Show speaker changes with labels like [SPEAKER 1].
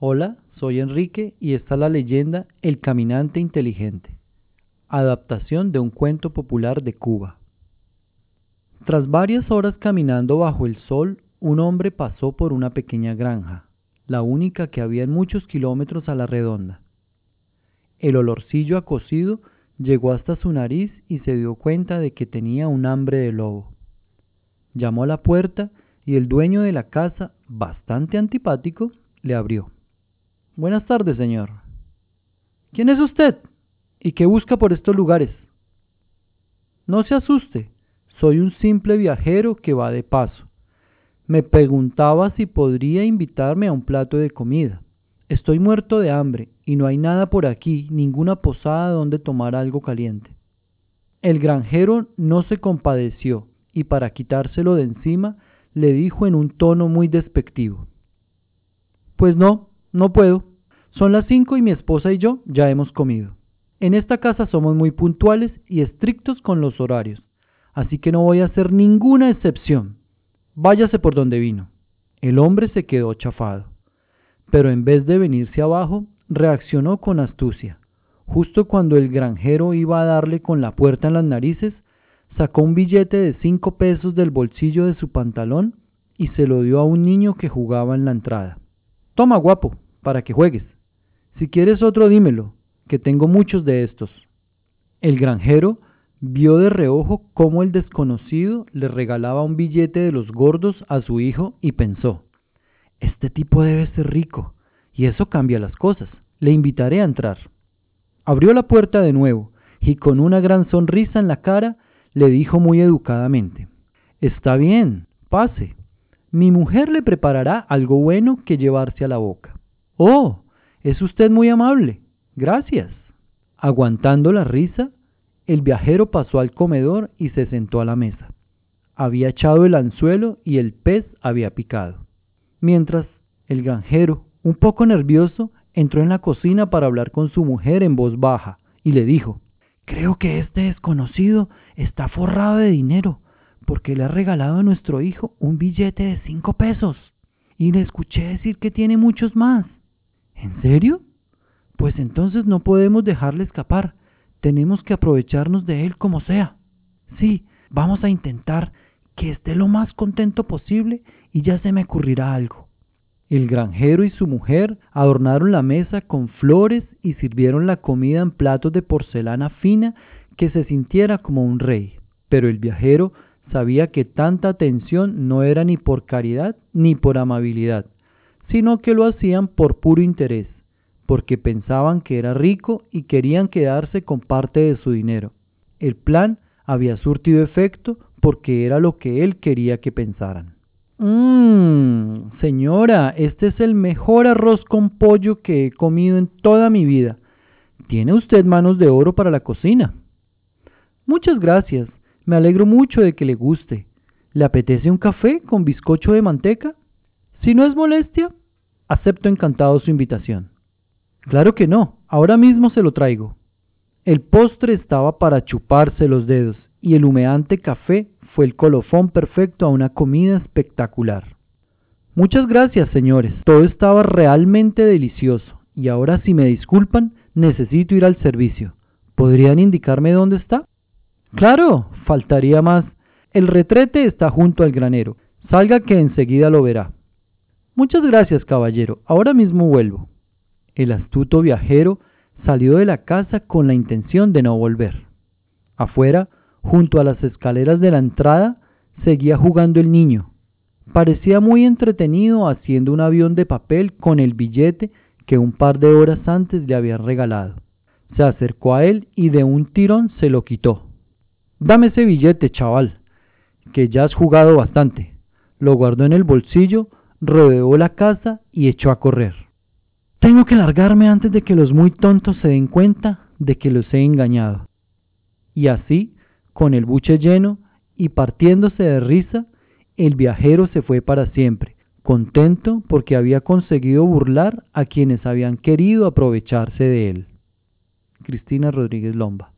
[SPEAKER 1] Hola, soy Enrique y esta es la leyenda El Caminante Inteligente, adaptación de un cuento popular de Cuba. Tras varias horas caminando bajo el sol, un hombre pasó por una pequeña granja, la única que había en muchos kilómetros a la redonda. El olorcillo a cocido llegó hasta su nariz y se dio cuenta de que tenía un hambre de lobo. Llamó a la puerta y el dueño de la casa, bastante antipático, le abrió. Buenas tardes, señor. ¿Quién es usted? ¿Y qué busca por estos lugares? No se asuste, soy un simple viajero que va de paso. Me preguntaba si podría invitarme a un plato de comida. Estoy muerto de hambre y no hay nada por aquí, ninguna posada donde tomar algo caliente. El granjero no se compadeció y para quitárselo de encima le dijo en un tono muy despectivo. Pues no, no puedo. Son las cinco y mi esposa y yo ya hemos comido. En esta casa somos muy puntuales y estrictos con los horarios, así que no voy a hacer ninguna excepción. Váyase por donde vino. El hombre se quedó chafado, pero en vez de venirse abajo, reaccionó con astucia. Justo cuando el granjero iba a darle con la puerta en las narices, sacó un billete de cinco pesos del bolsillo de su pantalón y se lo dio a un niño que jugaba en la entrada. Toma, guapo, para que juegues. Si quieres otro, dímelo, que tengo muchos de estos. El granjero vio de reojo cómo el desconocido le regalaba un billete de los gordos a su hijo y pensó, este tipo debe ser rico, y eso cambia las cosas. Le invitaré a entrar. Abrió la puerta de nuevo y con una gran sonrisa en la cara le dijo muy educadamente, Está bien, pase. Mi mujer le preparará algo bueno que llevarse a la boca. Oh, es usted muy amable. Gracias. Aguantando la risa, el viajero pasó al comedor y se sentó a la mesa. Había echado el anzuelo y el pez había picado. Mientras el granjero, un poco nervioso, entró en la cocina para hablar con su mujer en voz baja y le dijo, Creo que este desconocido está forrado de dinero porque le ha regalado a nuestro hijo un billete de cinco pesos. Y le escuché decir que tiene muchos más. ¿En serio? Pues entonces no podemos dejarle escapar. Tenemos que aprovecharnos de él como sea. Sí, vamos a intentar que esté lo más contento posible y ya se me ocurrirá algo. El granjero y su mujer adornaron la mesa con flores y sirvieron la comida en platos de porcelana fina que se sintiera como un rey. Pero el viajero sabía que tanta atención no era ni por caridad ni por amabilidad, sino que lo hacían por puro interés, porque pensaban que era rico y querían quedarse con parte de su dinero. El plan había surtido efecto porque era lo que él quería que pensaran. Mmm, señora, este es el mejor arroz con pollo que he comido en toda mi vida. Tiene usted manos de oro para la cocina. Muchas gracias, me alegro mucho de que le guste. ¿Le apetece un café con bizcocho de manteca? Si no es molestia, acepto encantado su invitación. Claro que no, ahora mismo se lo traigo. El postre estaba para chuparse los dedos y el humeante café fue el colofón perfecto a una comida espectacular. Muchas gracias, señores. Todo estaba realmente delicioso y ahora si me disculpan, necesito ir al servicio. ¿Podrían indicarme dónde está? Claro, faltaría más. El retrete está junto al granero. Salga que enseguida lo verá. Muchas gracias, caballero. Ahora mismo vuelvo. El astuto viajero salió de la casa con la intención de no volver. Afuera, junto a las escaleras de la entrada, seguía jugando el niño. Parecía muy entretenido haciendo un avión de papel con el billete que un par de horas antes le habían regalado. Se acercó a él y de un tirón se lo quitó. Dame ese billete, chaval, que ya has jugado bastante. Lo guardó en el bolsillo, rodeó la casa y echó a correr. Tengo que largarme antes de que los muy tontos se den cuenta de que los he engañado. Y así, con el buche lleno y partiéndose de risa, el viajero se fue para siempre, contento porque había conseguido burlar a quienes habían querido aprovecharse de él. Cristina Rodríguez Lomba